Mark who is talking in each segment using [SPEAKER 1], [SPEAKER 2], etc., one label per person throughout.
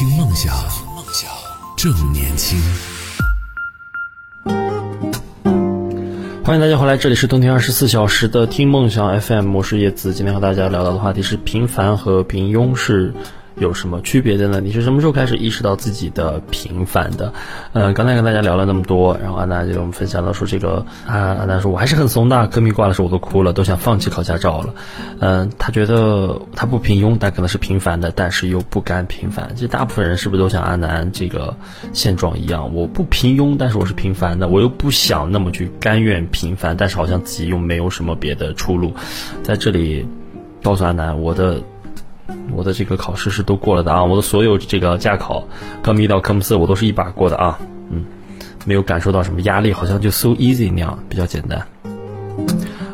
[SPEAKER 1] 听梦想，梦想正年轻。
[SPEAKER 2] 欢迎大家回来，这里是冬天二十四小时的听梦想 FM，我是叶子。今天和大家聊到的话题是平凡和平庸是。有什么区别的呢？你是什么时候开始意识到自己的平凡的？嗯，刚才跟大家聊了那么多，然后安娜就跟我们分享到说这个啊，安娜说我还是很怂的，科密挂的时候我都哭了，都想放弃考驾照了。嗯，他觉得他不平庸，但可能是平凡的，但是又不甘平凡。其实大部分人是不是都像安南这个现状一样？我不平庸，但是我是平凡的，我又不想那么去甘愿平凡，但是好像自己又没有什么别的出路。在这里告诉安南，我的。我的这个考试是都过了的啊，我的所有这个驾考，科目一到科目四我都是一把过的啊，嗯，没有感受到什么压力，好像就 so easy 那样，比较简单。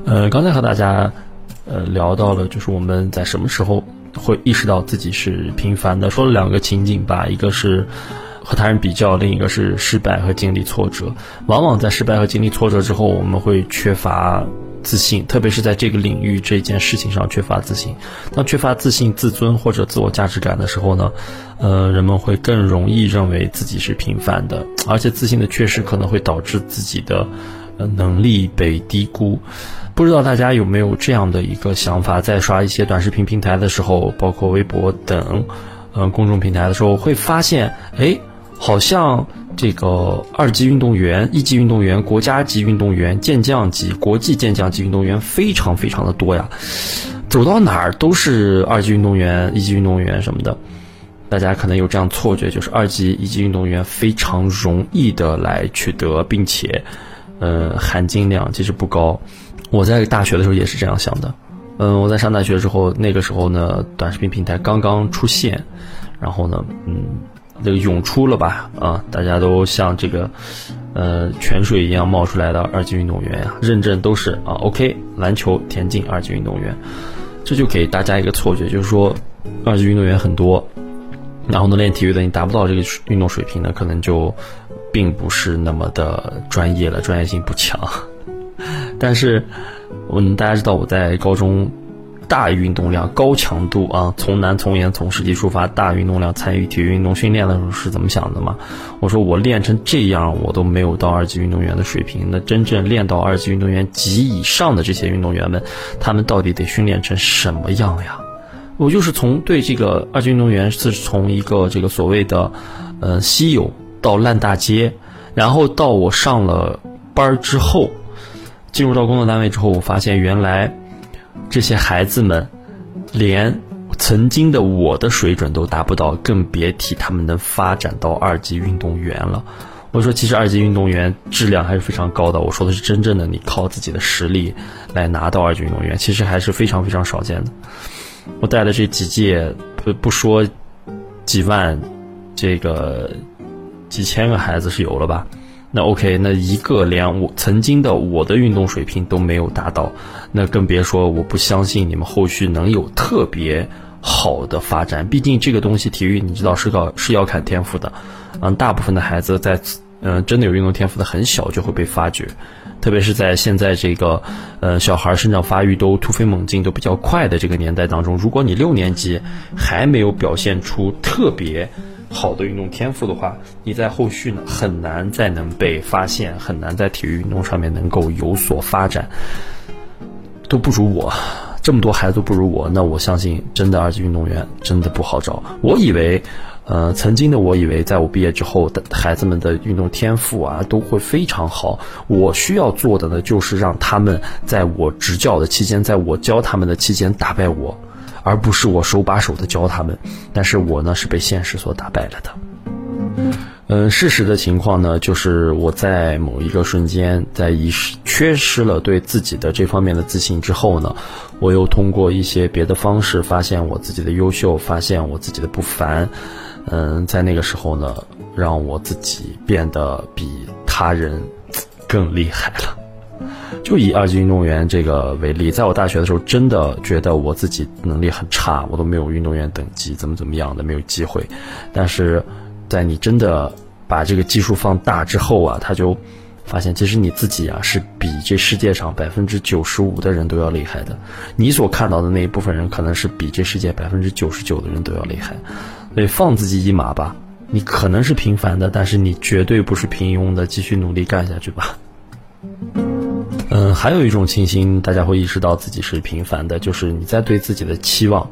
[SPEAKER 2] 呃，刚才和大家呃聊到了，就是我们在什么时候会意识到自己是平凡的，说了两个情景吧，一个是和他人比较，另一个是失败和经历挫折。往往在失败和经历挫折之后，我们会缺乏。自信，特别是在这个领域这件事情上缺乏自信。当缺乏自信、自尊或者自我价值感的时候呢，呃，人们会更容易认为自己是平凡的，而且自信的缺失可能会导致自己的呃能力被低估。不知道大家有没有这样的一个想法，在刷一些短视频平台的时候，包括微博等，嗯，公众平台的时候，会发现，哎。好像这个二级运动员、一级运动员、国家级运动员、健将级、国际健将级运动员非常非常的多呀，走到哪儿都是二级运动员、一级运动员什么的。大家可能有这样错觉，就是二级、一级运动员非常容易的来取得，并且，呃，含金量其实不高。我在大学的时候也是这样想的。嗯，我在上大学之后，那个时候呢，短视频平台刚刚出现，然后呢，嗯。这个涌出了吧啊！大家都像这个，呃，泉水一样冒出来的二级运动员呀，认证都是啊。OK，篮球、田径二级运动员，这就给大家一个错觉，就是说二级运动员很多，然后呢练体育的你达不到这个运动水平呢，可能就并不是那么的专业了，专业性不强。但是，嗯，大家知道我在高中。大运动量、高强度啊，从难从严从实际出发，大运动量参与体育运动训练的时候是怎么想的吗？我说我练成这样，我都没有到二级运动员的水平。那真正练到二级运动员及以上的这些运动员们，他们到底得训练成什么样呀？我就是从对这个二级运动员是从一个这个所谓的，呃，稀有到烂大街，然后到我上了班儿之后，进入到工作单位之后，我发现原来。这些孩子们，连曾经的我的水准都达不到，更别提他们能发展到二级运动员了。我说，其实二级运动员质量还是非常高的。我说的是真正的你靠自己的实力来拿到二级运动员，其实还是非常非常少见的。我带的这几届，不不说几万，这个几千个孩子是有了吧？那 OK，那一个连我曾经的我的运动水平都没有达到，那更别说我不相信你们后续能有特别好的发展。毕竟这个东西，体育你知道是靠是要看天赋的，嗯，大部分的孩子在嗯真的有运动天赋的很小就会被发掘，特别是在现在这个呃小孩生长发育都突飞猛进都比较快的这个年代当中，如果你六年级还没有表现出特别。好的运动天赋的话，你在后续呢很难再能被发现，很难在体育运动上面能够有所发展，都不如我，这么多孩子都不如我，那我相信真的二级运动员真的不好找。我以为，呃，曾经的我以为，在我毕业之后的孩子们的运动天赋啊都会非常好，我需要做的呢就是让他们在我执教的期间，在我教他们的期间打败我。而不是我手把手的教他们，但是我呢是被现实所打败了的。嗯，事实的情况呢，就是我在某一个瞬间，在遗失缺失了对自己的这方面的自信之后呢，我又通过一些别的方式发现我自己的优秀，发现我自己的不凡。嗯，在那个时候呢，让我自己变得比他人更厉害了。就以二级运动员这个为例，在我大学的时候，真的觉得我自己能力很差，我都没有运动员等级，怎么怎么样的，没有机会。但是，在你真的把这个技术放大之后啊，他就发现，其实你自己啊是比这世界上百分之九十五的人都要厉害的。你所看到的那一部分人，可能是比这世界百分之九十九的人都要厉害。所以放自己一马吧。你可能是平凡的，但是你绝对不是平庸的。继续努力干下去吧。嗯，还有一种情形，大家会意识到自己是平凡的，就是你在对自己的期望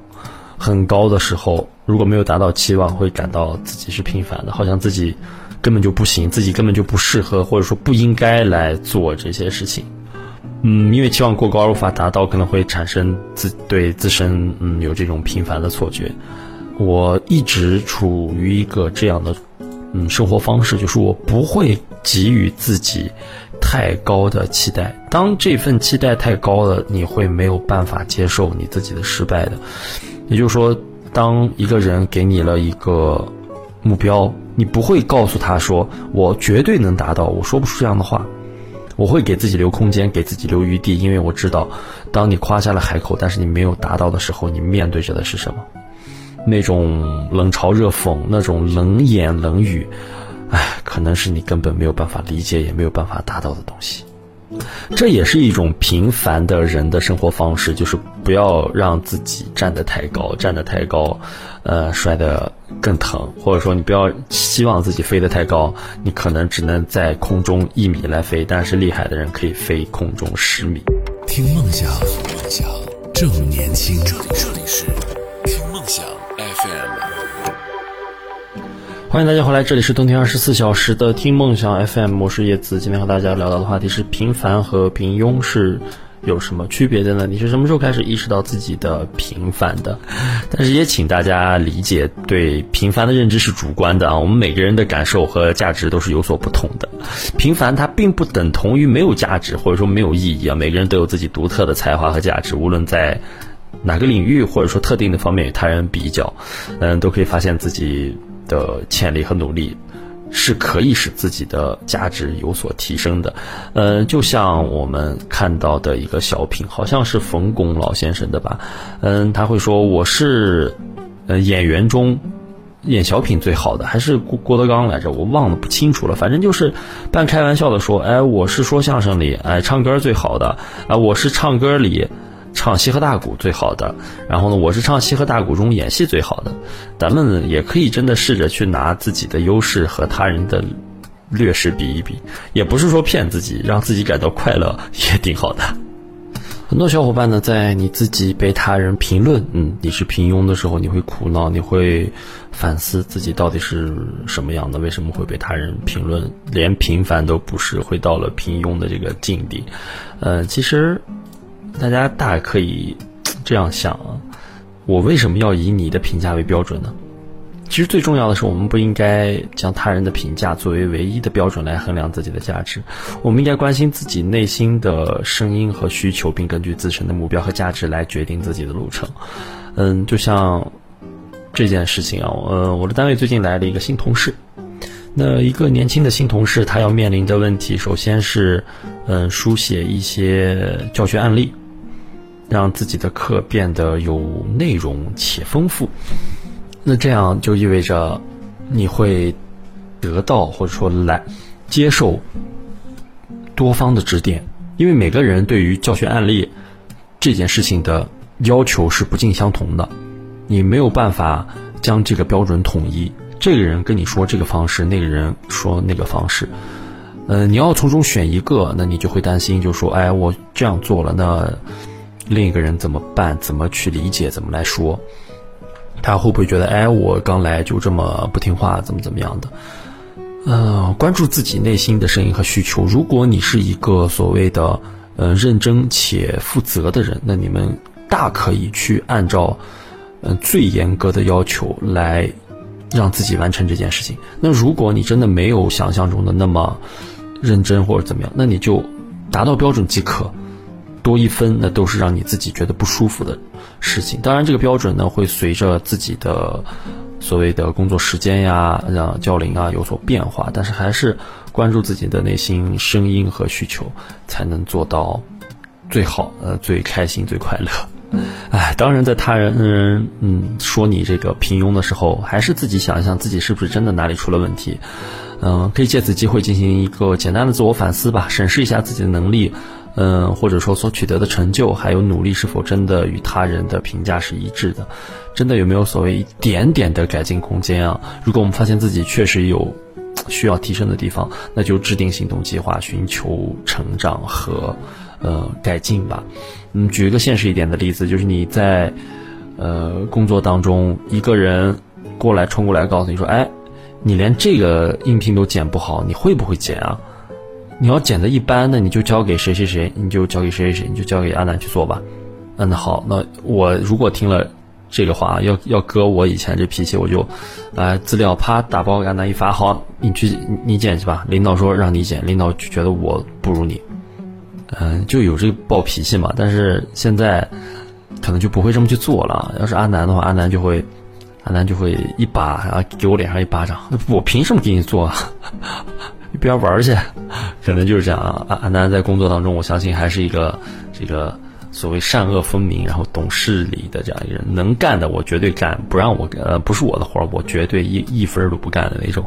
[SPEAKER 2] 很高的时候，如果没有达到期望，会感到自己是平凡的，好像自己根本就不行，自己根本就不适合，或者说不应该来做这些事情。嗯，因为期望过高而无法达到，可能会产生自对自身嗯有这种平凡的错觉。我一直处于一个这样的嗯生活方式，就是我不会给予自己太高的期待。当这份期待太高了，你会没有办法接受你自己的失败的。也就是说，当一个人给你了一个目标，你不会告诉他说我绝对能达到，我说不出这样的话。我会给自己留空间，给自己留余地，因为我知道，当你夸下了海口，但是你没有达到的时候，你面对着的是什么？那种冷嘲热讽，那种冷言冷语，可能是你根本没有办法理解，也没有办法达到的东西。这也是一种平凡的人的生活方式，就是不要让自己站得太高，站得太高，呃，摔得更疼，或者说你不要希望自己飞得太高，你可能只能在空中一米来飞，但是厉害的人可以飞空中十米。
[SPEAKER 1] 听梦想，梦想正年轻。这里这里是听梦想 FM。
[SPEAKER 2] 欢迎大家回来，这里是冬天二十四小时的听梦想 FM，我是叶子。今天和大家聊到的话题是平凡和平庸是有什么区别的呢？你是什么时候开始意识到自己的平凡的？但是也请大家理解，对平凡的认知是主观的啊，我们每个人的感受和价值都是有所不同的。平凡它并不等同于没有价值，或者说没有意义啊。每个人都有自己独特的才华和价值，无论在哪个领域或者说特定的方面与他人比较，嗯，都可以发现自己。的潜力和努力是可以使自己的价值有所提升的，呃，就像我们看到的一个小品，好像是冯巩老先生的吧，嗯，他会说我是呃演员中演小品最好的，还是郭郭德纲来着，我忘了不清楚了，反正就是半开玩笑的说，哎，我是说相声里哎唱歌最好的，啊，我是唱歌里。唱西河大鼓最好的，然后呢，我是唱西河大鼓中演戏最好的。咱们也可以真的试着去拿自己的优势和他人的劣势比一比，也不是说骗自己，让自己感到快乐也挺好的。很多小伙伴呢，在你自己被他人评论，嗯，你是平庸的时候，你会苦恼，你会反思自己到底是什么样的，为什么会被他人评论，连平凡都不是，会到了平庸的这个境地。呃，其实。大家大可以这样想啊，我为什么要以你的评价为标准呢？其实最重要的是，我们不应该将他人的评价作为唯一的标准来衡量自己的价值。我们应该关心自己内心的声音和需求，并根据自身的目标和价值来决定自己的路程。嗯，就像这件事情啊，呃，我的单位最近来了一个新同事。那一个年轻的新同事，他要面临的问题，首先是嗯，书写一些教学案例。让自己的课变得有内容且丰富，那这样就意味着你会得到或者说来接受多方的指点，因为每个人对于教学案例这件事情的要求是不尽相同的，你没有办法将这个标准统一。这个人跟你说这个方式，那个人说那个方式，呃，你要从中选一个，那你就会担心，就说，哎，我这样做了，那。另一个人怎么办？怎么去理解？怎么来说？他会不会觉得，哎，我刚来就这么不听话，怎么怎么样的？呃，关注自己内心的声音和需求。如果你是一个所谓的呃认真且负责的人，那你们大可以去按照嗯最严格的要求来让自己完成这件事情。那如果你真的没有想象中的那么认真或者怎么样，那你就达到标准即可。多一分，那都是让你自己觉得不舒服的事情。当然，这个标准呢会随着自己的所谓的工作时间呀、让教龄啊有所变化。但是还是关注自己的内心声音和需求，才能做到最好、呃最开心、最快乐。哎，当然，在他人嗯说你这个平庸的时候，还是自己想一想，自己是不是真的哪里出了问题。嗯，可以借此机会进行一个简单的自我反思吧，审视一下自己的能力。嗯，或者说所取得的成就，还有努力是否真的与他人的评价是一致的？真的有没有所谓一点点的改进空间啊？如果我们发现自己确实有需要提升的地方，那就制定行动计划，寻求成长和呃改进吧。嗯，举一个现实一点的例子，就是你在呃工作当中，一个人过来冲过来告诉你说：“哎，你连这个音频都剪不好，你会不会剪啊？”你要剪的一般，那你就交给谁谁谁，你就交给谁谁谁，你就交给阿南去做吧。嗯，那好，那我如果听了这个话，要要搁我以前这脾气，我就，啊，资料啪打包给阿南一发，好，你去你剪去吧。领导说让你剪，领导就觉得我不如你，嗯，就有这个暴脾气嘛。但是现在可能就不会这么去做了。要是阿南的话，阿南就会，阿南就会一把啊给我脸上一巴掌，我凭什么给你做？啊？一边玩去，可能就是这样啊。阿阿南在工作当中，我相信还是一个这个所谓善恶分明，然后懂事理的这样一个人。能干的我绝对干，不让我呃不是我的活儿，我绝对一一分都不干的那种。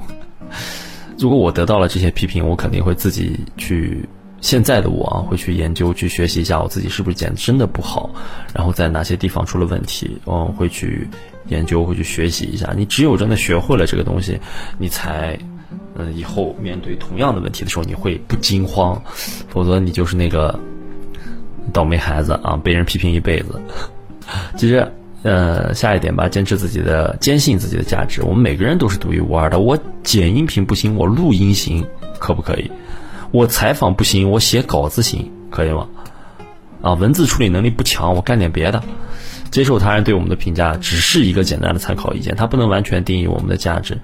[SPEAKER 2] 如果我得到了这些批评，我肯定会自己去。现在的我啊，会去研究、去学习一下我自己是不是剪的真的不好，然后在哪些地方出了问题，嗯，会去研究、会去学习一下。你只有真的学会了这个东西，你才。嗯，以后面对同样的问题的时候，你会不惊慌，否则你就是那个倒霉孩子啊，被人批评一辈子。其实，呃，下一点吧，坚持自己的，坚信自己的价值。我们每个人都是独一无二的。我剪音频不行，我录音行，可不可以？我采访不行，我写稿子行，可以吗？啊，文字处理能力不强，我干点别的。接受他人对我们的评价，只是一个简单的参考意见，它不能完全定义我们的价值。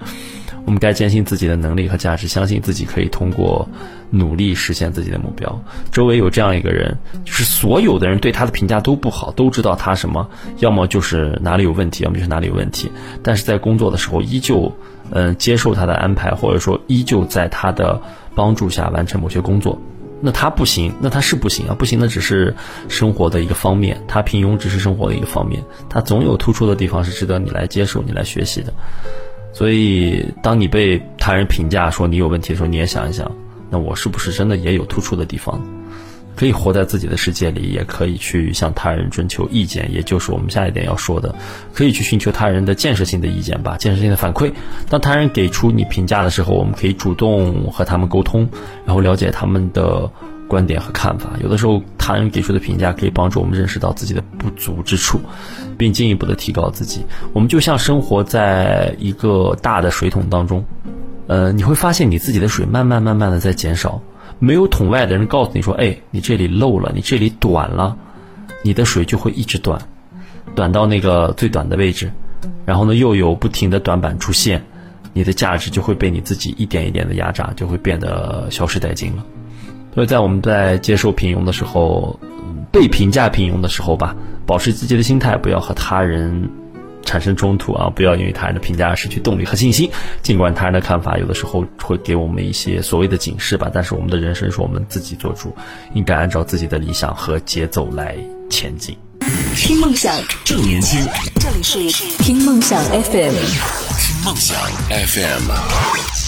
[SPEAKER 2] 我们该坚信自己的能力和价值，相信自己可以通过努力实现自己的目标。周围有这样一个人，就是所有的人对他的评价都不好，都知道他什么，要么就是哪里有问题，要么就是哪里有问题。但是在工作的时候，依旧嗯接受他的安排，或者说依旧在他的帮助下完成某些工作。那他不行，那他是不行啊，不行那只是生活的一个方面，他平庸只是生活的一个方面，他总有突出的地方是值得你来接受、你来学习的。所以，当你被他人评价说你有问题的时候，你也想一想，那我是不是真的也有突出的地方？可以活在自己的世界里，也可以去向他人征求意见，也就是我们下一点要说的，可以去寻求他人的建设性的意见吧，建设性的反馈。当他人给出你评价的时候，我们可以主动和他们沟通，然后了解他们的。观点和看法，有的时候他人给出的评价可以帮助我们认识到自己的不足之处，并进一步的提高自己。我们就像生活在一个大的水桶当中，呃，你会发现你自己的水慢慢慢慢的在减少。没有桶外的人告诉你说：“哎，你这里漏了，你这里短了。”你的水就会一直短，短到那个最短的位置，然后呢，又有不停的短板出现，你的价值就会被你自己一点一点的压榨，就会变得消失殆尽了。所以在我们在接受平庸的时候，被评价平庸的时候吧，保持积极的心态，不要和他人产生冲突啊！不要因为他人的评价失去动力和信心。尽管他人的看法有的时候会给我们一些所谓的警示吧，但是我们的人生是我们自己做主，应该按照自己的理想和节奏来前进。
[SPEAKER 1] 听梦想，正年轻。
[SPEAKER 3] 这里是听梦想 FM。
[SPEAKER 1] 听梦想 FM。